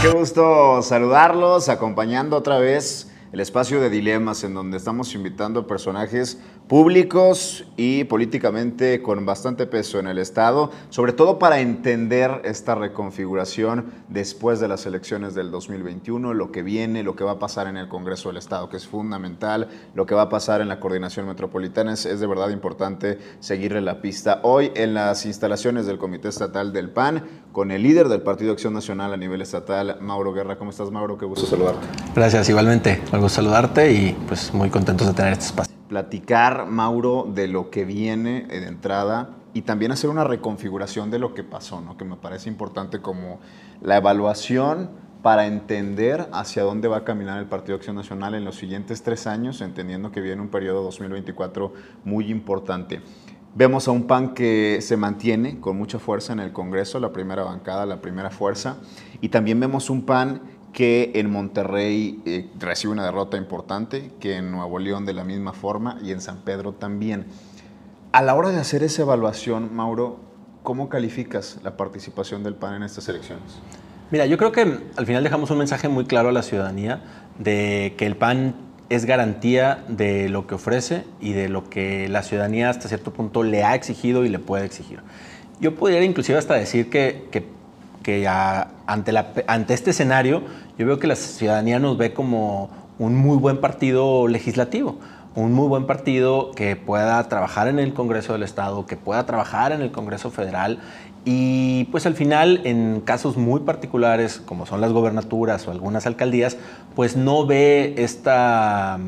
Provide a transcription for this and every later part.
Qué gusto saludarlos, acompañando otra vez el espacio de dilemas en donde estamos invitando personajes públicos y políticamente con bastante peso en el Estado, sobre todo para entender esta reconfiguración después de las elecciones del 2021, lo que viene, lo que va a pasar en el Congreso del Estado, que es fundamental, lo que va a pasar en la coordinación metropolitana, es, de verdad importante seguirle la pista. Hoy en las instalaciones del Comité Estatal del PAN, con el líder del Partido Acción Nacional a nivel estatal, Mauro Guerra. ¿Cómo estás, Mauro? Qué gusto saludarte. Gracias, igualmente. Algo saludarte y pues muy contentos de tener este espacio platicar, Mauro, de lo que viene de entrada y también hacer una reconfiguración de lo que pasó, ¿no? que me parece importante como la evaluación para entender hacia dónde va a caminar el Partido Acción Nacional en los siguientes tres años, entendiendo que viene un periodo 2024 muy importante. Vemos a un PAN que se mantiene con mucha fuerza en el Congreso, la primera bancada, la primera fuerza, y también vemos un PAN que en Monterrey eh, recibe una derrota importante, que en Nuevo León de la misma forma y en San Pedro también. A la hora de hacer esa evaluación, Mauro, ¿cómo calificas la participación del PAN en estas elecciones? Mira, yo creo que al final dejamos un mensaje muy claro a la ciudadanía de que el PAN es garantía de lo que ofrece y de lo que la ciudadanía hasta cierto punto le ha exigido y le puede exigir. Yo podría inclusive hasta decir que, que ante este escenario yo veo que la ciudadanía nos ve como un muy buen partido legislativo, un muy buen partido que pueda trabajar en el Congreso del Estado, que pueda trabajar en el Congreso Federal y pues al final en casos muy particulares como son las gobernaturas o algunas alcaldías, pues no ve esta,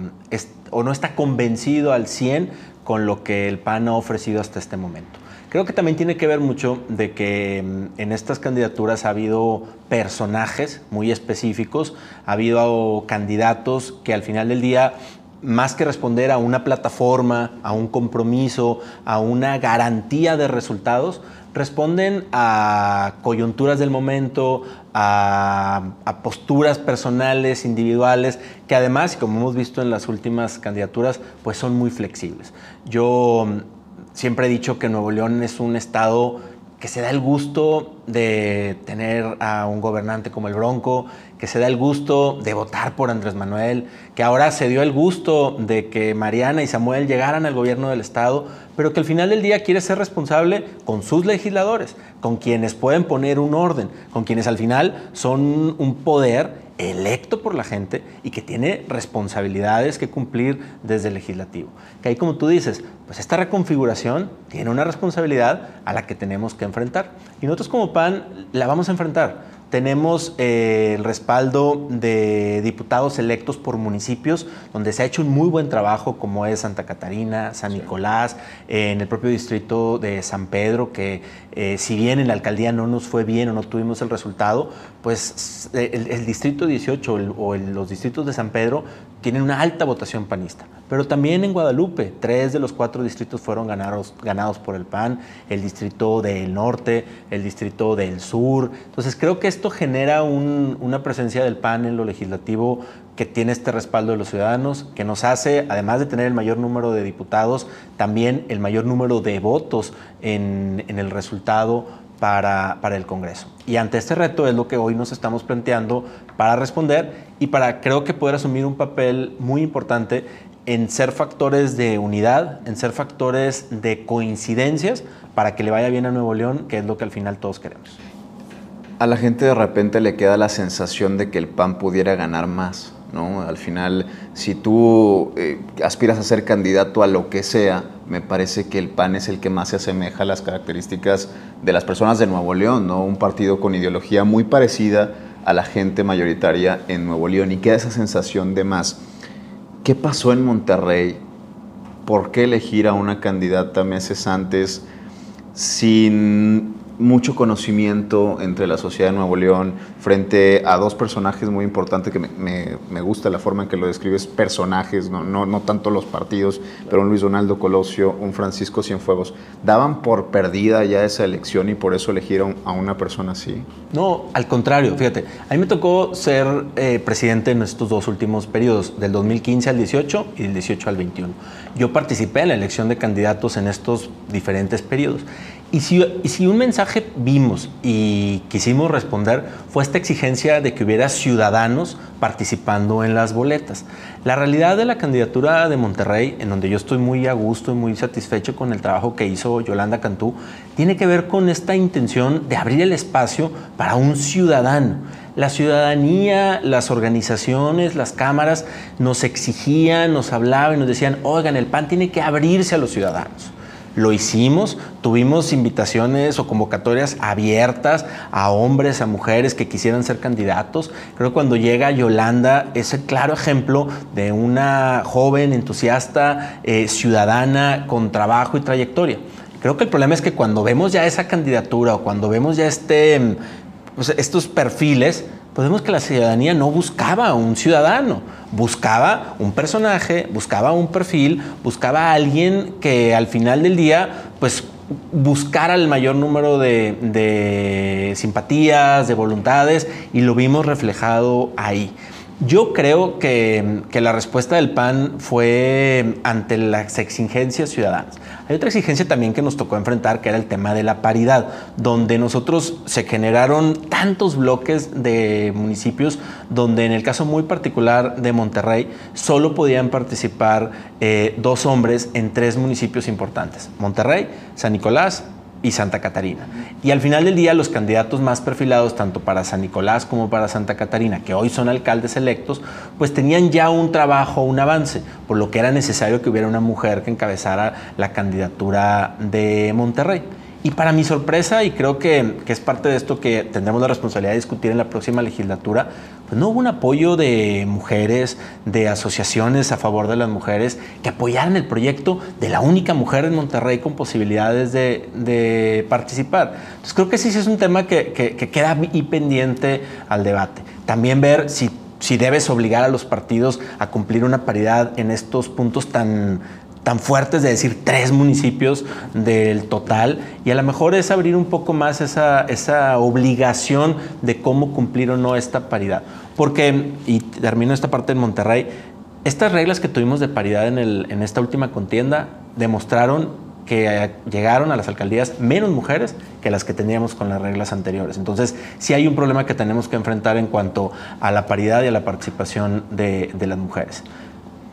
o no está convencido al 100 con lo que el PAN ha ofrecido hasta este momento. Creo que también tiene que ver mucho de que mm, en estas candidaturas ha habido personajes muy específicos, ha habido candidatos que al final del día más que responder a una plataforma, a un compromiso, a una garantía de resultados, responden a coyunturas del momento, a, posturas personales, individuales, que además, como hemos visto en las últimas candidaturas, pues son muy flexibles. Yo mm, Siempre he dicho que Nuevo León es un estado que se da el gusto de tener a un gobernante como el Bronco, que se da el gusto de votar por Andrés Manuel, que ahora se dio el gusto de que Mariana y Samuel llegaran al gobierno del Estado, pero que al final del día quiere ser responsable con sus legisladores, con quienes pueden poner un orden, con quienes al final son un poder electo por la gente y que tiene responsabilidades que cumplir desde el legislativo. Que ahí como tú dices, pues esta reconfiguración tiene una responsabilidad a la que tenemos que enfrentar. Y nosotros como PAN la vamos a enfrentar tenemos eh, el respaldo de diputados electos por municipios, donde se ha hecho un muy buen trabajo, como es Santa Catarina, San Nicolás, en el propio distrito de San Pedro, que eh, si bien en la alcaldía no nos fue bien o no tuvimos el resultado, pues el, distrito 18 o los distritos de San Pedro tienen una alta votación panista. Pero también en Guadalupe, tres de los cuatro distritos fueron ganados, ganados por el PAN, el distrito del norte, el distrito del sur. Entonces creo que esto genera una presencia del PAN en lo legislativo que tiene este respaldo de los ciudadanos, que nos hace, además de tener el mayor número de diputados, también el mayor número de votos en, en el resultado para, para, el Congreso. Y ante este reto es lo que hoy nos estamos planteando para responder y para creo que poder asumir un papel muy importante en ser factores de unidad, en ser factores de coincidencias para que le vaya bien a Nuevo León, que es lo que al final todos queremos. A la gente de repente le queda la sensación de que el PAN pudiera ganar más. ¿no? Al final, si tú eh, aspiras a ser candidato a lo que sea, me parece que el PAN es el que más se asemeja a las características de las personas de Nuevo León, ¿no? Un partido con ideología muy parecida a la gente mayoritaria en Nuevo León y queda esa sensación de más. ¿Qué pasó en Monterrey? ¿Por qué elegir a una candidata meses antes sin mucho conocimiento entre la sociedad de Nuevo León frente a dos personajes muy importantes que me, me, gusta la forma en que lo describes, personajes, no, no, no, tanto los partidos, pero un Luis Donaldo Colosio, un Francisco Cienfuegos, ¿daban por perdida ya esa elección y por eso eligieron a una persona así? No, al contrario, fíjate, a mí me tocó ser eh, presidente en estos dos últimos periodos, del 2015 al 18 y del 18 al 21. Yo participé en la elección de candidatos en estos diferentes periodos. Y si, un mensaje mensaje vimos y quisimos responder fue esta exigencia de que hubiera ciudadanos participando en las boletas. La realidad de la candidatura de Monterrey, en donde yo estoy muy a gusto y muy satisfecho con el trabajo que hizo Yolanda Cantú, tiene que ver con esta intención de abrir el espacio para un ciudadano. La ciudadanía, las organizaciones, las cámaras nos exigían, nos hablaban y nos decían, oigan, el PAN tiene que abrirse a los ciudadanos. Lo hicimos, tuvimos invitaciones o convocatorias abiertas a hombres, a mujeres que quisieran ser candidatos. Creo que cuando llega Yolanda es el claro ejemplo de una joven, entusiasta, eh, ciudadana con trabajo y trayectoria. Creo que el problema es que cuando vemos ya esa candidatura o cuando vemos ya este, pues, estos perfiles, podemos que la ciudadanía no buscaba un ciudadano, buscaba un personaje, buscaba un perfil, buscaba a alguien que al final del día, pues buscara el mayor número de simpatías, de voluntades, y lo vimos reflejado ahí. Yo creo que, la respuesta del PAN fue ante las exigencias ciudadanas. Hay otra exigencia también que nos tocó enfrentar, que era el tema de la paridad, donde nosotros se generaron tantos bloques de municipios, donde en el caso muy particular de Monterrey, solo podían participar eh, dos hombres en tres municipios importantes, Monterrey, San Nicolás y Santa Catarina. Y al final del día, los candidatos más perfilados, tanto para San Nicolás como para Santa Catarina, que hoy son alcaldes electos, pues tenían ya un trabajo, un avance, por lo que era necesario que hubiera una mujer que encabezara la candidatura de Monterrey. Y para mi sorpresa, y creo que, es parte de esto que tendremos la responsabilidad de discutir en la próxima legislatura, pues no hubo un apoyo de mujeres, de asociaciones a favor de las mujeres que apoyaran el proyecto de la única mujer en Monterrey con posibilidades de, participar. Entonces creo que sí, sí es un tema que, queda y pendiente al debate. También ver si si debes obligar a los partidos a cumplir una paridad en estos puntos tan tan fuertes de decir tres municipios del total y a lo mejor es abrir un poco más esa, esa obligación de cómo cumplir o no esta paridad. Porque, y termino esta parte en Monterrey, estas reglas que tuvimos de paridad en, el, en esta última contienda demostraron que llegaron a las alcaldías menos mujeres que las que teníamos con las reglas anteriores. Entonces, sí hay un problema que tenemos que enfrentar en cuanto a la paridad y a la participación de, de las mujeres.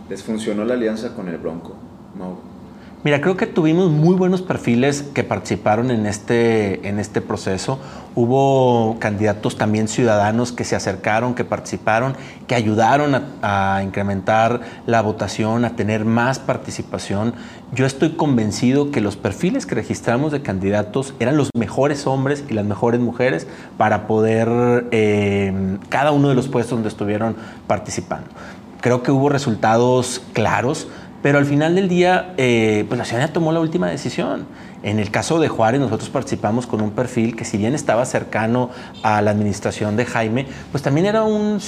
¿Les funcionó la alianza con el Bronco? Mira, creo que tuvimos muy buenos perfiles que participaron en este, en este proceso. Hubo candidatos también ciudadanos que se acercaron, que participaron, que ayudaron a, a, incrementar la votación, a tener más participación. Yo estoy convencido que los perfiles que registramos de candidatos eran los mejores hombres y las mejores mujeres para poder eh, cada uno de los puestos donde estuvieron participando. Creo que hubo resultados claros pero al final del día, eh, pues la ciudadanía tomó la última decisión. En el caso de Juárez, nosotros participamos con un perfil que si bien estaba cercano a la administración de Jaime, pues también era un,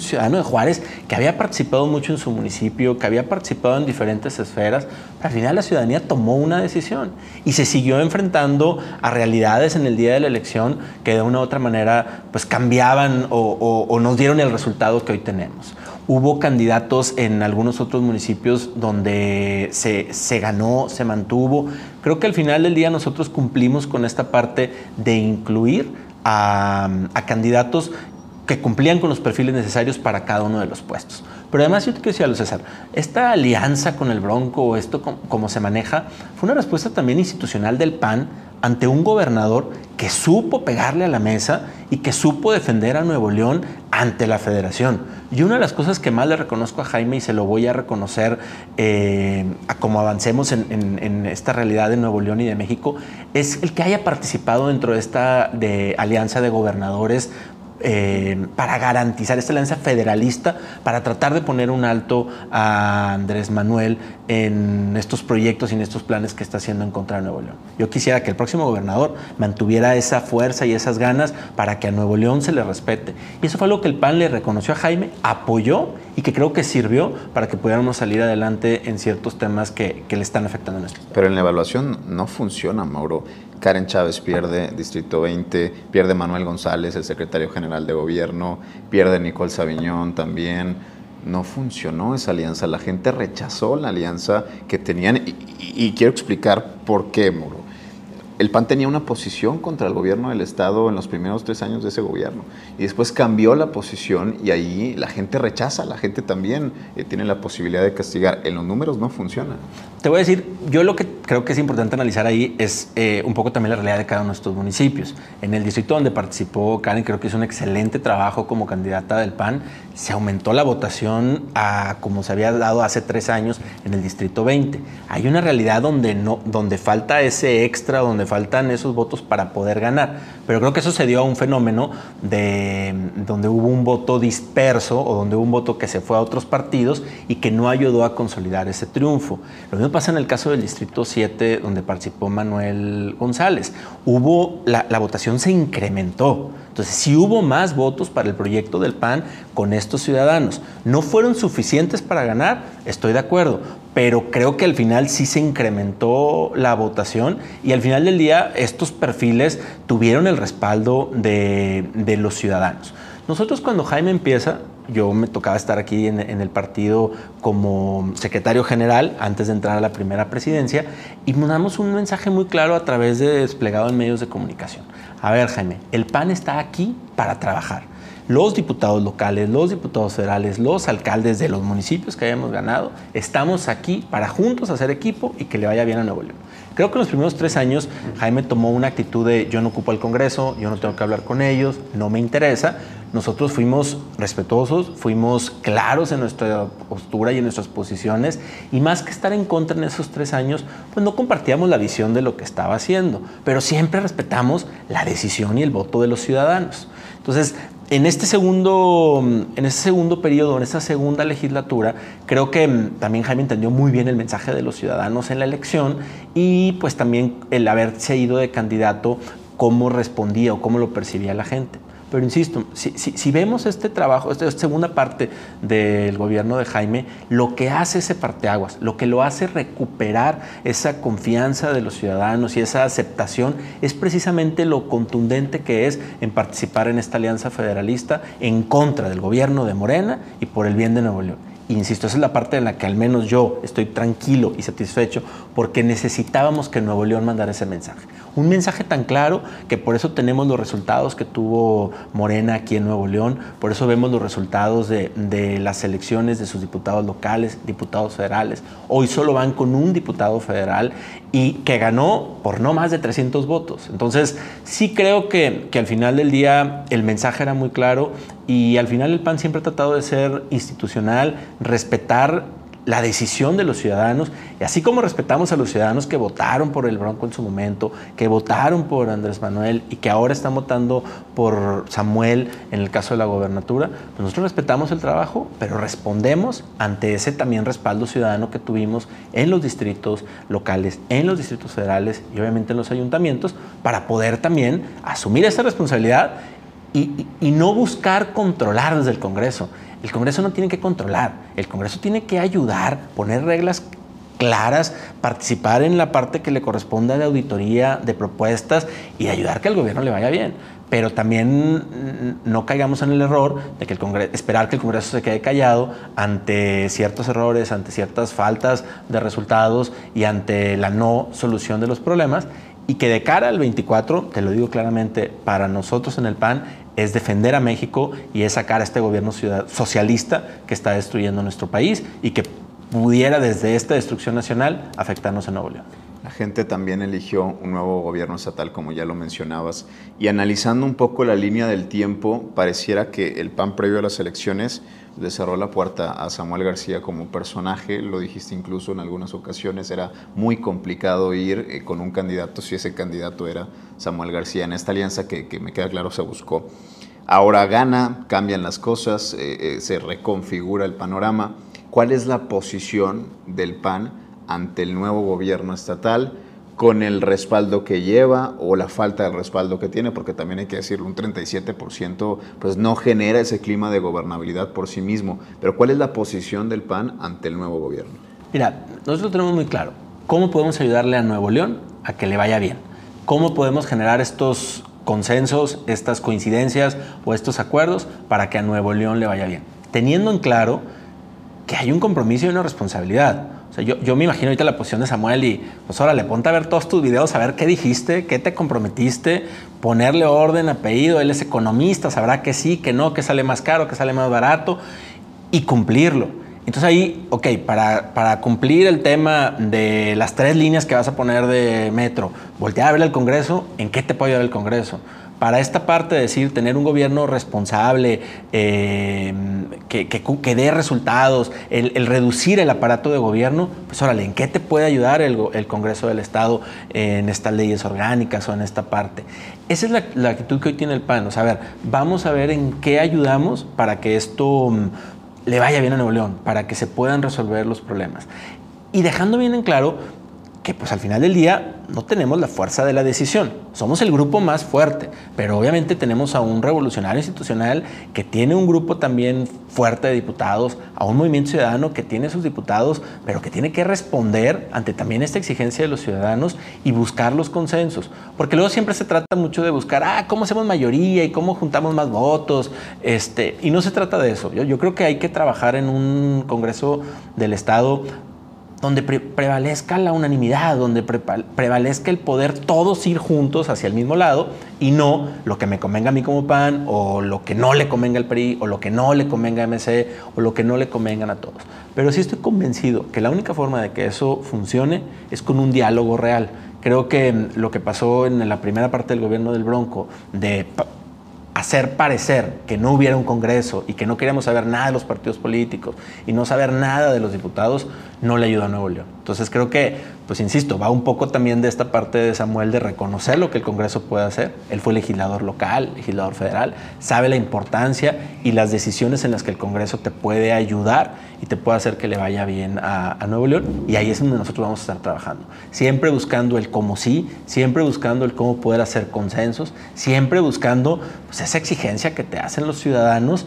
ciudadano de Juárez que había participado mucho en su municipio, que había participado en diferentes esferas. Al final la ciudadanía tomó una decisión y se siguió enfrentando a realidades en el día de la elección que de una u otra manera pues cambiaban o nos dieron el resultado que hoy tenemos. Hubo candidatos en algunos otros municipios donde se, ganó, se mantuvo. Creo que al final del día nosotros cumplimos con esta parte de incluir a, candidatos que cumplían con los perfiles necesarios para cada uno de los puestos. Pero además yo te quiero decir César, esta alianza con el Bronco, esto como se maneja, fue una respuesta también institucional del PAN ante un gobernador que supo pegarle a la mesa y que supo defender a Nuevo León ante la federación. Y una de las cosas que más le reconozco a Jaime y se lo voy a reconocer eh, a como avancemos en, esta realidad de Nuevo León y de México, es el que haya participado dentro de esta alianza de gobernadores eh, para garantizar esta alianza federalista, para tratar de poner un alto a Andrés Manuel en estos proyectos y en estos planes que está haciendo en contra de Nuevo León. Yo quisiera que el próximo gobernador mantuviera esa fuerza y esas ganas para que a Nuevo León se le respete. Y eso fue algo que el PAN le reconoció a Jaime, apoyó y que creo que sirvió para que pudiéramos salir adelante en ciertos temas que, le están afectando a nuestro Pero en la evaluación no funciona, Mauro. Karen Chávez pierde Distrito 20, pierde Manuel González, el secretario general de gobierno, pierde Nicole Sabiñón también. No funcionó esa alianza, la gente rechazó la alianza que tenían y, quiero explicar por qué, Moro. El PAN tenía una posición contra el gobierno del Estado en los primeros tres años de ese gobierno. Y después cambió la posición y ahí la gente rechaza, la gente también eh, tiene la posibilidad de castigar. En los números no funciona. Te voy a decir, yo lo que creo que es importante analizar ahí es eh, un poco también la realidad de cada uno de estos municipios. En el distrito donde participó Karen, creo que hizo un excelente trabajo como candidata del PAN. Se aumentó la votación a como se había dado hace tres años en el distrito 20. Hay una realidad donde, no, donde falta ese extra, donde faltan esos votos para poder ganar. Pero creo que eso se dio a un fenómeno de donde hubo un voto disperso o donde hubo un voto que se fue a otros partidos y que no ayudó a consolidar ese triunfo. Lo mismo pasa en el caso del Distrito 7, donde participó Manuel González. Hubo, la, la votación se incrementó. Entonces, sí hubo más votos para el proyecto del PAN con estos ciudadanos. ¿No fueron suficientes para ganar? Estoy de acuerdo, pero creo que al final sí se incrementó la votación y al final del día estos perfiles tuvieron el respaldo de, los ciudadanos. Nosotros cuando Jaime empieza, yo me tocaba estar aquí en, en, el partido como secretario general antes de entrar a la primera presidencia y mandamos un mensaje muy claro a través de desplegado en medios de comunicación. A ver, Jaime, el PAN está aquí para trabajar. Los diputados locales, los diputados federales, los alcaldes de los municipios que hayamos ganado, estamos aquí para juntos hacer equipo y que le vaya bien a Nuevo León. Creo que en los primeros tres años Jaime tomó una actitud de yo no ocupo el Congreso, yo no tengo que hablar con ellos, no me interesa. Nosotros fuimos respetuosos, fuimos claros en nuestra postura y en nuestras posiciones y más que estar en contra en esos tres años, pues no compartíamos la visión de lo que estaba haciendo, pero siempre respetamos la decisión y el voto de los ciudadanos. Entonces, en este segundo, en este segundo periodo, en esta segunda legislatura, creo que también Jaime entendió muy bien el mensaje de los ciudadanos en la elección y pues también el haberse ido de candidato, cómo respondía o cómo lo percibía la gente. Pero insisto, si, vemos este trabajo, esta segunda parte del gobierno de Jaime, lo que hace ese parteaguas, lo que lo hace recuperar esa confianza de los ciudadanos y esa aceptación es precisamente lo contundente que es en participar en esta alianza federalista en contra del gobierno de Morena y por el bien de Nuevo León. Insisto, esa es la parte en la que al menos yo estoy tranquilo y satisfecho porque necesitábamos que Nuevo León mandara ese mensaje. Un mensaje tan claro que por eso tenemos los resultados que tuvo Morena aquí en Nuevo León, por eso vemos los resultados de, las elecciones de sus diputados locales, diputados federales. Hoy solo van con un diputado federal y que ganó por no más de 300 votos. Entonces, sí creo que, que al final del día el mensaje era muy claro y al final el PAN siempre ha tratado de ser institucional, respetar la decisión de los ciudadanos, y así como respetamos a los ciudadanos que votaron por el Bronco en su momento, que votaron por Andrés Manuel y que ahora están votando por Samuel en el caso de la gobernatura, pues nosotros respetamos el trabajo, pero respondemos ante ese también respaldo ciudadano que tuvimos en los distritos locales, en los distritos federales y obviamente en los ayuntamientos, para poder también asumir esa responsabilidad y, y, y no buscar controlar desde el Congreso. El Congreso no tiene que controlar, el Congreso tiene que ayudar, poner reglas claras, participar en la parte que le corresponda de auditoría, de propuestas y ayudar que al gobierno le vaya bien. Pero también no caigamos en el error de que el Congreso, esperar que el Congreso se quede callado ante ciertos errores, ante ciertas faltas de resultados y ante la no solución de los problemas y que de cara al 24, te lo digo claramente, para nosotros en el PAN es defender a México y es sacar a este gobierno socialista que está destruyendo nuestro país y que pudiera desde esta destrucción nacional afectarnos en Nuevo León. La gente también eligió un nuevo gobierno estatal, como ya lo mencionabas, y analizando un poco la línea del tiempo, pareciera que el PAN previo a las elecciones le cerró la puerta a Samuel García como personaje, lo dijiste incluso en algunas ocasiones, era muy complicado ir eh, con un candidato si ese candidato era Samuel García. En esta alianza que, me queda claro se buscó. Ahora gana, cambian las cosas, eh, eh, se reconfigura el panorama. ¿Cuál es la posición del PAN ante el nuevo gobierno estatal? con el respaldo que lleva o la falta de respaldo que tiene, porque también hay que decirlo, un 37% pues no genera ese clima de gobernabilidad por sí mismo. Pero ¿cuál es la posición del PAN ante el nuevo gobierno? Mira, nosotros tenemos muy claro, ¿cómo podemos ayudarle a Nuevo León a que le vaya bien? ¿Cómo podemos generar estos consensos, estas coincidencias o estos acuerdos para que a Nuevo León le vaya bien? Teniendo en claro que hay un compromiso y una responsabilidad O sea, yo, yo me imagino ahorita la posición de Samuel y, pues ahora le ponte a ver todos tus videos, a ver qué dijiste, qué te comprometiste, ponerle orden, apellido, él es economista, sabrá que sí, que no, que sale más caro, que sale más barato y cumplirlo. Entonces ahí, ok, para, para, cumplir el tema de las tres líneas que vas a poner de metro, voltear a ver el Congreso, ¿en qué te puede ayudar el Congreso? Para esta parte de decir, tener un gobierno responsable, eh, que, dé resultados, el, reducir el aparato de gobierno, pues órale, ¿en qué te puede ayudar el, Congreso del Estado en estas leyes orgánicas o en esta parte? Esa es la, la, actitud que hoy tiene el PAN. O sea, a ver, vamos a ver en qué ayudamos para que esto mm, le vaya bien a Nuevo León, para que se puedan resolver los problemas. Y dejando bien en claro que pues al final del día no tenemos la fuerza de la decisión. Somos el grupo más fuerte, pero obviamente tenemos a un revolucionario institucional que tiene un grupo también fuerte de diputados, a un movimiento ciudadano que tiene sus diputados, pero que tiene que responder ante también esta exigencia de los ciudadanos y buscar los consensos. Porque luego siempre se trata mucho de buscar, ah, cómo hacemos mayoría y cómo juntamos más votos. Este, y no se trata de eso. Yo, yo creo que hay que trabajar en un Congreso del Estado donde prevalezca la unanimidad, donde prevalezca el poder todos ir juntos hacia el mismo lado y no lo que me convenga a mí como PAN o lo que no le convenga al PRI o lo que no le convenga a MC o lo que no le convengan a todos. Pero sí estoy convencido que la única forma de que eso funcione es con un diálogo real. Creo que mm, lo que pasó en la primera parte del gobierno del Bronco, de hacer parecer que no hubiera un Congreso y que no queríamos saber nada de los partidos políticos y no saber nada de los diputados, no le ayuda a Nuevo León. Entonces creo que, pues insisto, va un poco también de esta parte de Samuel de reconocer lo que el Congreso puede hacer. Él fue legislador local, legislador federal, sabe la importancia y las decisiones en las que el Congreso te puede ayudar y te puede hacer que le vaya bien a, Nuevo León. Y ahí es donde nosotros vamos a estar trabajando. Siempre buscando el cómo sí, siempre buscando el cómo poder hacer consensos, siempre buscando pues, esa exigencia que te hacen los ciudadanos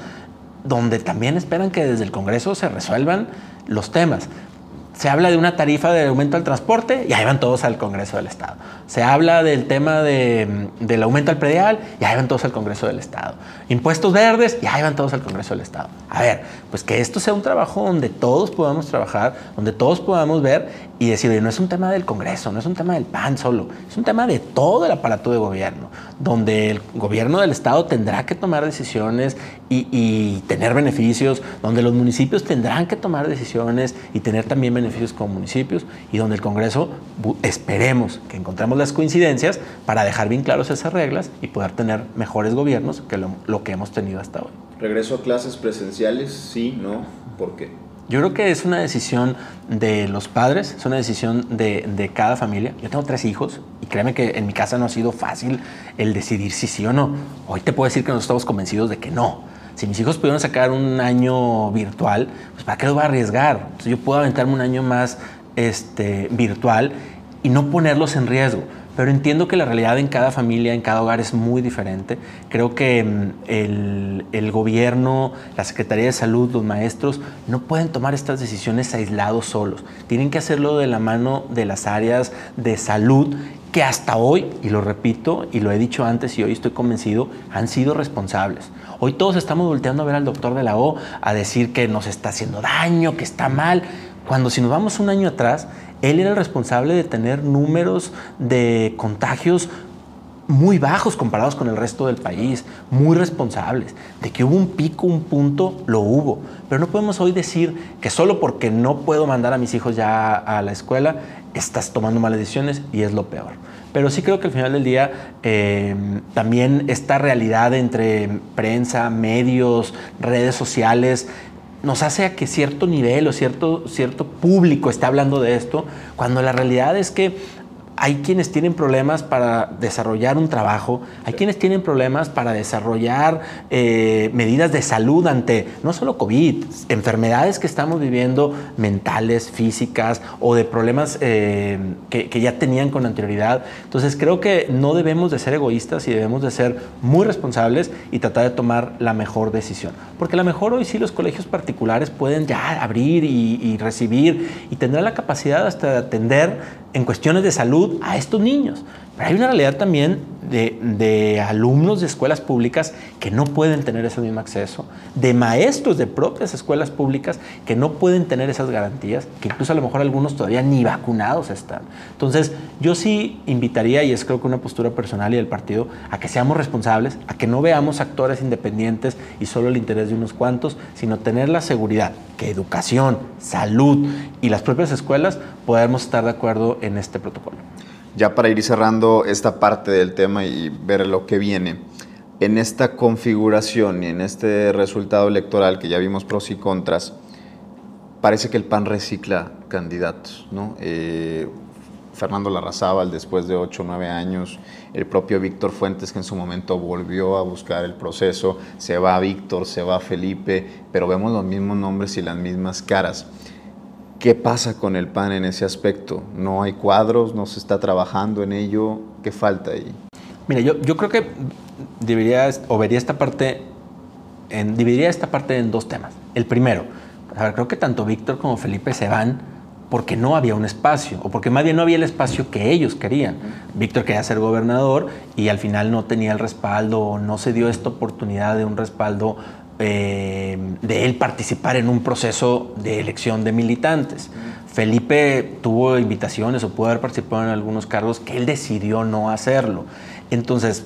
donde también esperan que desde el Congreso se resuelvan los temas se habla de una tarifa de aumento al transporte y ahí van todos al Congreso del Estado. Se habla del tema de, del aumento al predial y ahí van todos al Congreso del Estado. Impuestos verdes y ahí van todos al Congreso del Estado. A ver, pues que esto sea un trabajo donde todos podamos trabajar, donde todos podamos ver y decir, no es un tema del Congreso, no es un tema del PAN solo, es un tema de todo el aparato de gobierno, donde el gobierno del Estado tendrá que tomar decisiones y, y tener beneficios, donde los municipios tendrán que tomar decisiones y tener también beneficios como municipios y donde el Congreso esperemos que encontremos las coincidencias para dejar bien claros esas reglas y poder tener mejores gobiernos que lo, que hemos tenido hasta hoy. ¿Regreso a clases presenciales? Sí, no, ¿por qué? Yo creo que es una decisión de los padres, es una decisión de, de, cada familia. Yo tengo tres hijos y créeme que en mi casa no ha sido fácil el decidir si sí o no. Hoy te puedo decir que nos estamos convencidos de que no si mis hijos pudieron sacar un año virtual, pues ¿para qué lo voy a arriesgar? Yo puedo aventarme un año más este, virtual y no ponerlos en riesgo. Pero entiendo que la realidad en cada familia, en cada hogar es muy diferente. Creo que mm, el, el, gobierno, la Secretaría de Salud, los maestros, no pueden tomar estas decisiones aislados solos. Tienen que hacerlo de la mano de las áreas de salud que hasta hoy, y lo repito, y lo he dicho antes y hoy estoy convencido, han sido responsables. Hoy todos estamos volteando a ver al doctor de la O a decir que nos está haciendo daño, que está mal, cuando si nos vamos un año atrás, él era el responsable de tener números de contagios muy bajos comparados con el resto del país, muy responsables. De que hubo un pico, un punto, lo hubo. Pero no podemos hoy decir que solo porque no puedo mandar a mis hijos ya a la escuela, estás tomando malas decisiones y es lo peor. Pero sí creo que al final del día eh, también esta realidad entre prensa, medios, redes sociales, nos hace a que cierto nivel o cierto, cierto público esté hablando de esto, cuando la realidad es que hay quienes tienen problemas para desarrollar un trabajo, hay quienes tienen problemas para desarrollar eh, medidas de salud ante no solo COVID, enfermedades que estamos viviendo mentales, físicas o de problemas eh, que, que, ya tenían con anterioridad. Entonces creo que no debemos de ser egoístas y debemos de ser muy responsables y tratar de tomar la mejor decisión. Porque a lo mejor hoy sí los colegios particulares pueden ya abrir y, y recibir y tendrán la capacidad hasta de atender en cuestiones de salud a estos niños. Pero hay una realidad también de, alumnos de escuelas públicas que no pueden tener ese mismo acceso, de maestros de propias escuelas públicas que no pueden tener esas garantías, que incluso a lo mejor algunos todavía ni vacunados están. Entonces, yo sí invitaría, y es creo que una postura personal y del partido, a que seamos responsables, a que no veamos actores independientes y solo el interés de unos cuantos, sino tener la seguridad que educación, salud y las propias escuelas podemos estar de acuerdo en este protocolo ya para ir cerrando esta parte del tema y ver lo que viene, en esta configuración y en este resultado electoral que ya vimos pros y contras, parece que el PAN recicla candidatos, ¿no? Eh, Fernando Larrazábal después de 8 o 9 años, el propio Víctor Fuentes que en su momento volvió a buscar el proceso, se va Víctor, se va Felipe, pero vemos los mismos nombres y las mismas caras. ¿Qué pasa con el PAN en ese aspecto? ¿No hay cuadros? ¿No se está trabajando en ello? ¿Qué falta ahí? Mira, yo, yo creo que debería, o vería esta parte, en, dividiría esta parte en dos temas. El primero, a ver, creo que tanto Víctor como Felipe se van porque no había un espacio, o porque más bien no había el espacio que ellos querían. Víctor quería ser gobernador y al final no tenía el respaldo, no se dio esta oportunidad de un respaldo eh, de él participar en un proceso de elección de militantes. Felipe tuvo invitaciones o pudo haber participado en algunos cargos que él decidió no hacerlo. Entonces,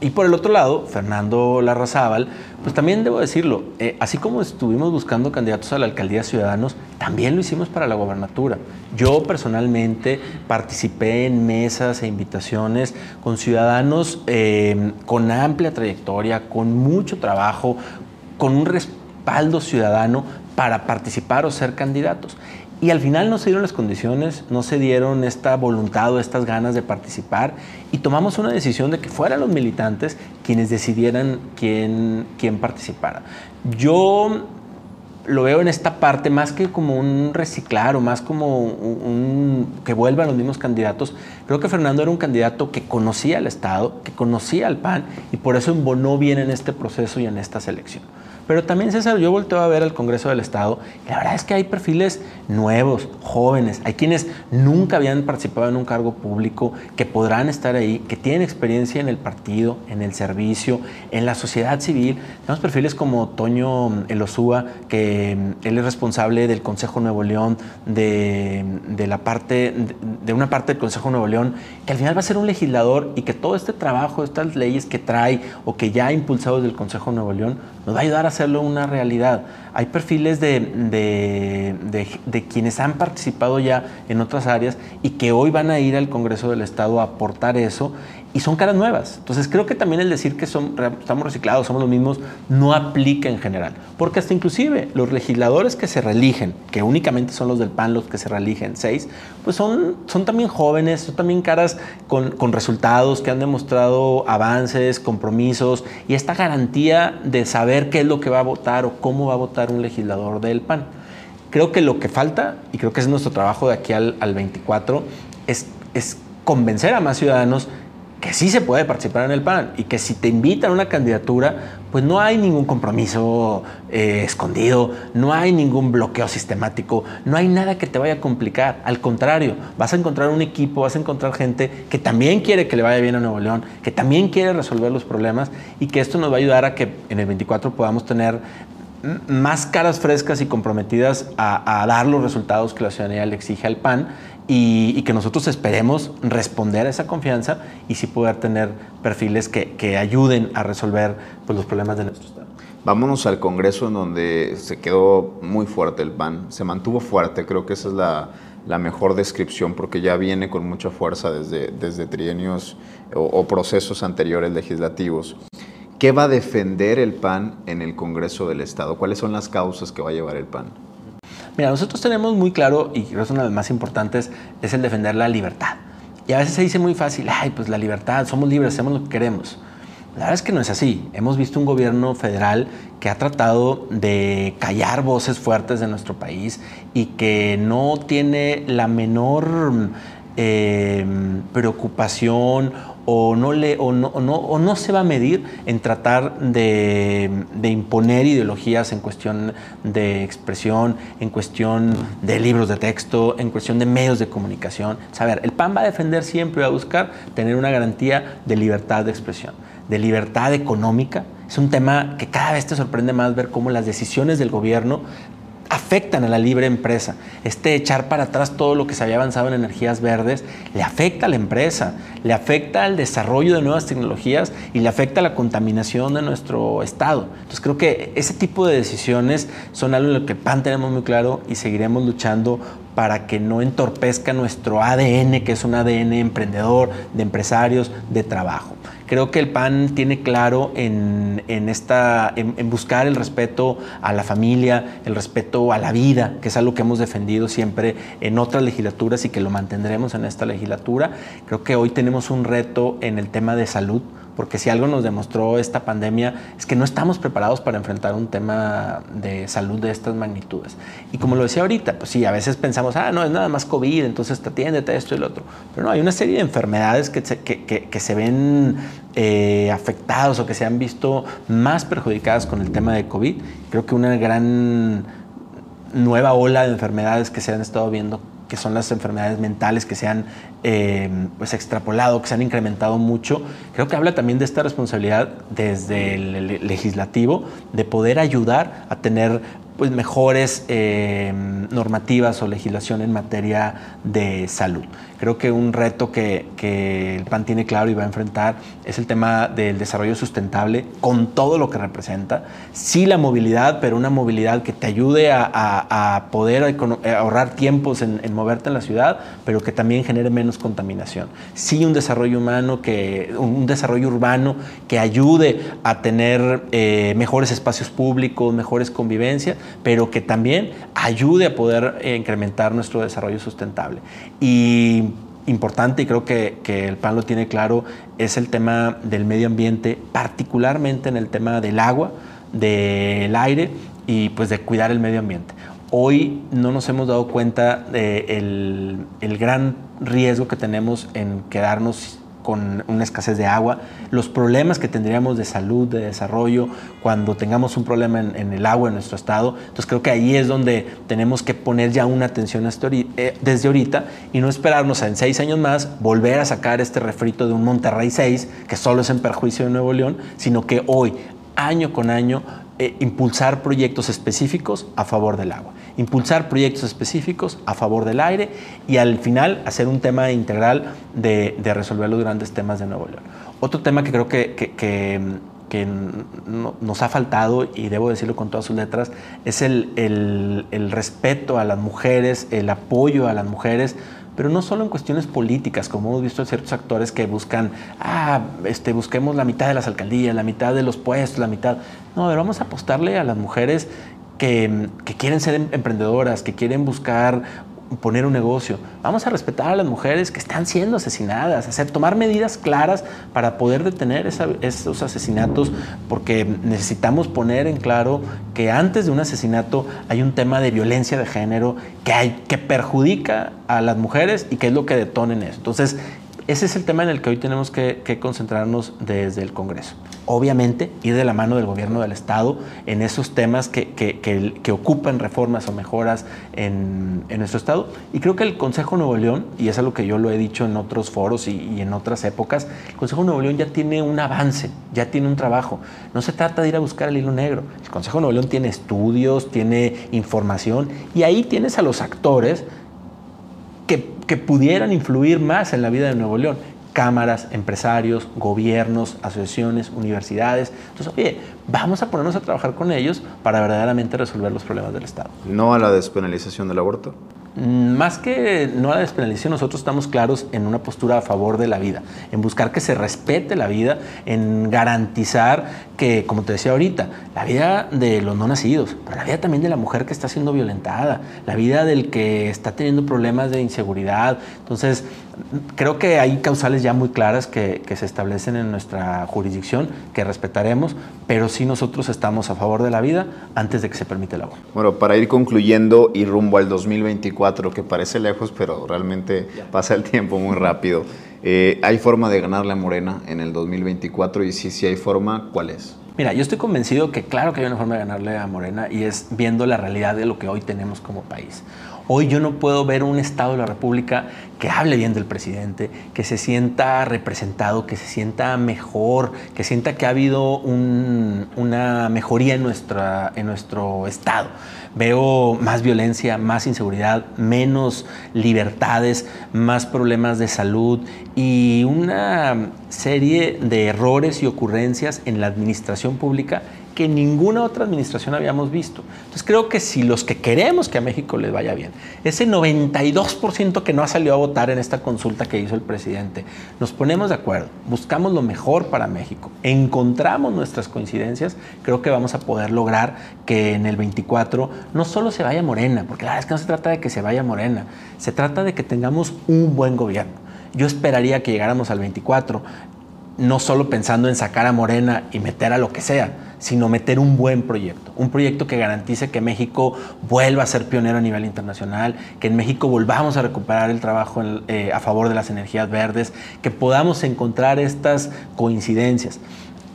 y por el otro lado, Fernando Larrazábal, pues también debo decirlo, eh, así como estuvimos buscando candidatos a la alcaldía Ciudadanos, también lo hicimos para la gobernatura. Yo personalmente participé en mesas e invitaciones con ciudadanos eh, con amplia trayectoria, con mucho trabajo, con un respaldo ciudadano para participar o ser candidatos. Y al final no se dieron las condiciones, no se dieron esta voluntad o estas ganas de participar y tomamos una decisión de que fueran los militantes quienes decidieran quién, quién participara. Yo lo veo en esta parte más que como un reciclar o más como un, que vuelvan los mismos candidatos. Creo que Fernando era un candidato que conocía el Estado, que conocía al PAN y por eso embonó bien en este proceso y en esta selección. Pero también, César, yo volteo a ver al Congreso del Estado y la verdad es que hay perfiles nuevos, jóvenes, hay quienes nunca habían participado en un cargo público, que podrán estar ahí, que tienen experiencia en el partido, en el servicio, en la sociedad civil. Tenemos perfiles como Toño Elosúa, que mm, él es responsable del Consejo Nuevo León, de, la parte, de una parte del Consejo Nuevo León, que al final va a ser un legislador y que todo este trabajo, estas leyes que trae o que ya ha impulsado desde el Consejo Nuevo León, nos va a ayudar a hacerlo una realidad. Hay perfiles de, de, quienes han participado ya en otras áreas y que hoy van a ir al Congreso del Estado a aportar eso y son caras nuevas. Entonces creo que también el decir que son, estamos reciclados, somos los mismos, no aplica en general. Porque hasta inclusive los legisladores que se reeligen, que únicamente son los del PAN los que se reeligen, seis, pues son, son también jóvenes, son también caras con, con resultados que han demostrado avances, compromisos y esta garantía de saber qué es lo que va a votar o cómo va a votar un legislador del PAN. Creo que lo que falta, y creo que es nuestro trabajo de aquí al, al 24, es, es convencer a más ciudadanos que sí se puede participar en el PAN y que si te invitan a una candidatura, pues no hay ningún compromiso eh, escondido, no hay ningún bloqueo sistemático, no hay nada que te vaya a complicar. Al contrario, vas a encontrar un equipo, vas a encontrar gente que también quiere que le vaya bien a Nuevo León, que también quiere resolver los problemas y que esto nos va a ayudar a que en el 24 podamos tener más caras frescas y comprometidas a, a dar los resultados que la ciudadanía le exige al PAN y, que nosotros esperemos responder a esa confianza y sí poder tener perfiles que, que ayuden a resolver pues, los problemas de nuestro Estado. Vámonos al Congreso en donde se quedó muy fuerte el PAN, se mantuvo fuerte, creo que esa es la, la mejor descripción porque ya viene con mucha fuerza desde, desde trienios o, o procesos anteriores legislativos. ¿Qué va a defender el PAN en el Congreso del Estado? ¿Cuáles son las causas que va a llevar el PAN? Mira, nosotros tenemos muy claro, y creo que es una de las más importantes, es el defender la libertad. Y a veces se dice muy fácil, ay, pues la libertad, somos libres, hacemos lo que queremos. La verdad es que no es así. Hemos visto un gobierno federal que ha tratado de callar voces fuertes de nuestro país y que no tiene la menor eh, preocupación o no, le, o no, o no, se va a medir en tratar de, de, imponer ideologías en cuestión de expresión, en cuestión de libros de texto, en cuestión de medios de comunicación. Saber, el PAN va a defender siempre, va a buscar tener una garantía de libertad de expresión, de libertad económica. Es un tema que cada vez te sorprende más ver cómo las decisiones del gobierno afectan a la libre empresa. Este echar para atrás todo lo que se había avanzado en energías verdes le afecta a la empresa, le afecta al desarrollo de nuevas tecnologías y le afecta a la contaminación de nuestro estado. Entonces creo que ese tipo de decisiones son algo en lo que PAN tenemos muy claro y seguiremos luchando para que no entorpezca nuestro ADN, que es un ADN emprendedor, de empresarios, de trabajo. Creo que el PAN tiene claro en, esta, en, buscar el respeto a la familia, el respeto a la vida, que es algo que hemos defendido siempre en otras legislaturas y que lo mantendremos en esta legislatura. Creo que hoy tenemos un reto en el tema de salud porque si algo nos demostró esta pandemia es que no estamos preparados para enfrentar un tema de salud de estas magnitudes. Y como lo decía ahorita, pues sí, a veces pensamos, ah, no, es nada más COVID, entonces atiéndete esto y lo otro. Pero no, hay una serie de enfermedades que se, que, que, se ven eh, afectados o que se han visto más perjudicadas con el tema de COVID. Creo que una gran nueva ola de enfermedades que se han estado viendo que son las enfermedades mentales que se han eh, pues extrapolado, que se han incrementado mucho, creo que habla también de esta responsabilidad desde el legislativo de poder ayudar a tener pues, mejores eh, normativas o legislación en materia de salud. Creo que un reto que, el PAN tiene claro y va a enfrentar es el tema del desarrollo sustentable con todo lo que representa. Sí la movilidad, pero una movilidad que te ayude a, poder ahorrar tiempos en, moverte en la ciudad, pero que también genere menos contaminación. Sí un desarrollo humano, que, un desarrollo urbano que ayude a tener eh, mejores espacios públicos, mejores convivencias, pero que también ayude a poder eh, incrementar nuestro desarrollo sustentable. Y importante, y creo que, el PAN lo tiene claro, es el tema del medio ambiente, particularmente en el tema del agua, del aire y pues de cuidar el medio ambiente. Hoy no nos hemos dado cuenta del el gran riesgo que tenemos en quedarnos con una escasez de agua, los problemas que tendríamos de salud, de desarrollo, cuando tengamos un problema en, el agua en nuestro estado. Entonces creo que ahí es donde tenemos que poner ya una atención eh, desde ahorita y no esperarnos en seis años más volver a sacar este refrito de un Monterrey 6, que solo es en perjuicio de Nuevo León, sino que hoy, año con año, eh, impulsar proyectos específicos a favor del agua, impulsar proyectos específicos a favor del aire y al final hacer un tema integral de, resolver los grandes temas de Nuevo León. Otro tema que creo que, nos ha faltado, y debo decirlo con todas sus letras, es el, respeto a las mujeres, el apoyo a las mujeres pero no solo en cuestiones políticas, como hemos visto ciertos actores que buscan, ah, este, busquemos la mitad de las alcaldías, la mitad de los puestos, la mitad. No, a ver, vamos a apostarle a las mujeres que, quieren ser em, emprendedoras, que quieren buscar poner un negocio. Vamos a respetar a las mujeres que están siendo asesinadas, hacer, tomar medidas claras para poder detener esos asesinatos, porque necesitamos poner en claro que antes de un asesinato hay un tema de violencia de género que, hay, que perjudica a las mujeres y que es lo que detonen eso. Entonces, ese es el tema en el que hoy tenemos que, concentrarnos desde el Congreso. Obviamente, ir de la mano del gobierno del Estado en esos temas que, que, ocupan reformas o mejoras en, nuestro Estado. Y creo que el Consejo Nuevo León, y es algo que yo lo he dicho en otros foros y, y en otras épocas, el Consejo Nuevo León ya tiene un avance, ya tiene un trabajo. No se trata de ir a buscar el hilo negro. El Consejo Nuevo León tiene estudios, tiene información, y ahí tienes a los actores que, pudieran influir más en la vida de Nuevo León cámaras, empresarios, gobiernos, asociaciones, universidades. Entonces, oye, vamos a ponernos a trabajar con ellos para verdaderamente resolver los problemas del Estado. ¿No a la despenalización del aborto? Mm, más que no la despenalización, nosotros estamos claros en una postura a favor de la vida, en buscar que se respete la vida, en garantizar que, como te decía ahorita, la vida de los no nacidos, pero la vida también de la mujer que está siendo violentada, la vida del que está teniendo problemas de inseguridad. Entonces, creo que hay causales ya muy claras que, se establecen en nuestra jurisdicción, que respetaremos, pero sí nosotros estamos a favor de la vida antes de que se permite el aborto. Bueno, para ir concluyendo y rumbo al 2024, que parece lejos, pero realmente pasa el tiempo muy rápido. Eh, ¿Hay forma de ganarle a Morena en el 2024? Y si sí hay forma, ¿cuál es? Mira, yo estoy convencido que claro que hay una forma de ganarle a Morena y es viendo la realidad de lo que hoy tenemos como país. Hoy yo no puedo ver un Estado de la República que hable bien del presidente, que se sienta representado, que se sienta mejor, que sienta que ha habido una mejoría en, nuestro Estado. Veo más violencia, más inseguridad, menos libertades, más problemas de salud y una serie de errores y ocurrencias en la administración pública que ninguna otra administración habíamos visto. Entonces creo que si los que queremos que a México les vaya bien, ese 92% que no ha salido a votar en esta consulta que hizo el presidente, nos ponemos de acuerdo, buscamos lo mejor para México, encontramos nuestras coincidencias, creo que vamos a poder lograr que en el 24 no solo se vaya Morena, porque la verdad es que no se trata de que se vaya Morena, se trata de que tengamos un buen gobierno. Yo esperaría que llegáramos al 24 no solo pensando en sacar a Morena y meter a lo que sea, sino meter un buen proyecto, un proyecto que garantice que México vuelva a ser pionero a nivel internacional, que en México volvamos a recuperar el trabajo eh, a favor de las energías verdes, que podamos encontrar estas coincidencias.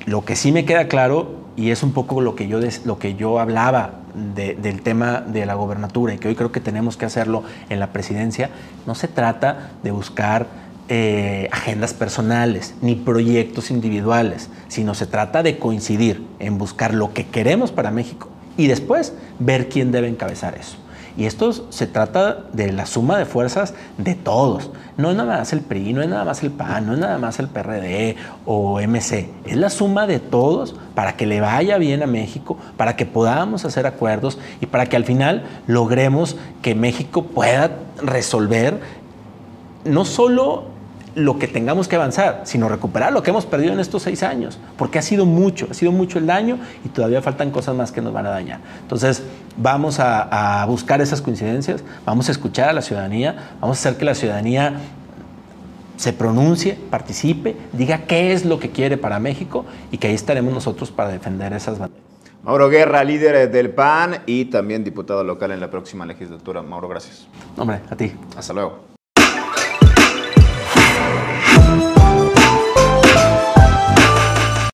Lo que sí me queda claro, y es un poco lo que yo, lo que yo hablaba del tema de la gobernatura y que hoy creo que tenemos que hacerlo en la presidencia, no se trata de buscar eh, agendas personales ni proyectos individuales, sino se trata de coincidir en buscar lo que queremos para México y después ver quién debe encabezar eso. Y esto se trata de la suma de fuerzas de todos. No es nada más el PRI, no es nada más el PAN, no es nada más el PRD o MC. Es la suma de todos para que le vaya bien a México, para que podamos hacer acuerdos y para que al final logremos que México pueda resolver no solo lo que tengamos que avanzar, sino recuperar lo que hemos perdido en estos seis años, porque ha sido mucho, ha sido mucho el daño y todavía faltan cosas más que nos van a dañar. Entonces, vamos a, buscar esas coincidencias, vamos a escuchar a la ciudadanía, vamos a hacer que la ciudadanía se pronuncie, participe, diga qué es lo que quiere para México y que ahí estaremos nosotros para defender esas banderas. Mauro Guerra, líder del PAN y también diputado local en la próxima legislatura. Mauro, gracias. Hombre, a ti. Hasta luego.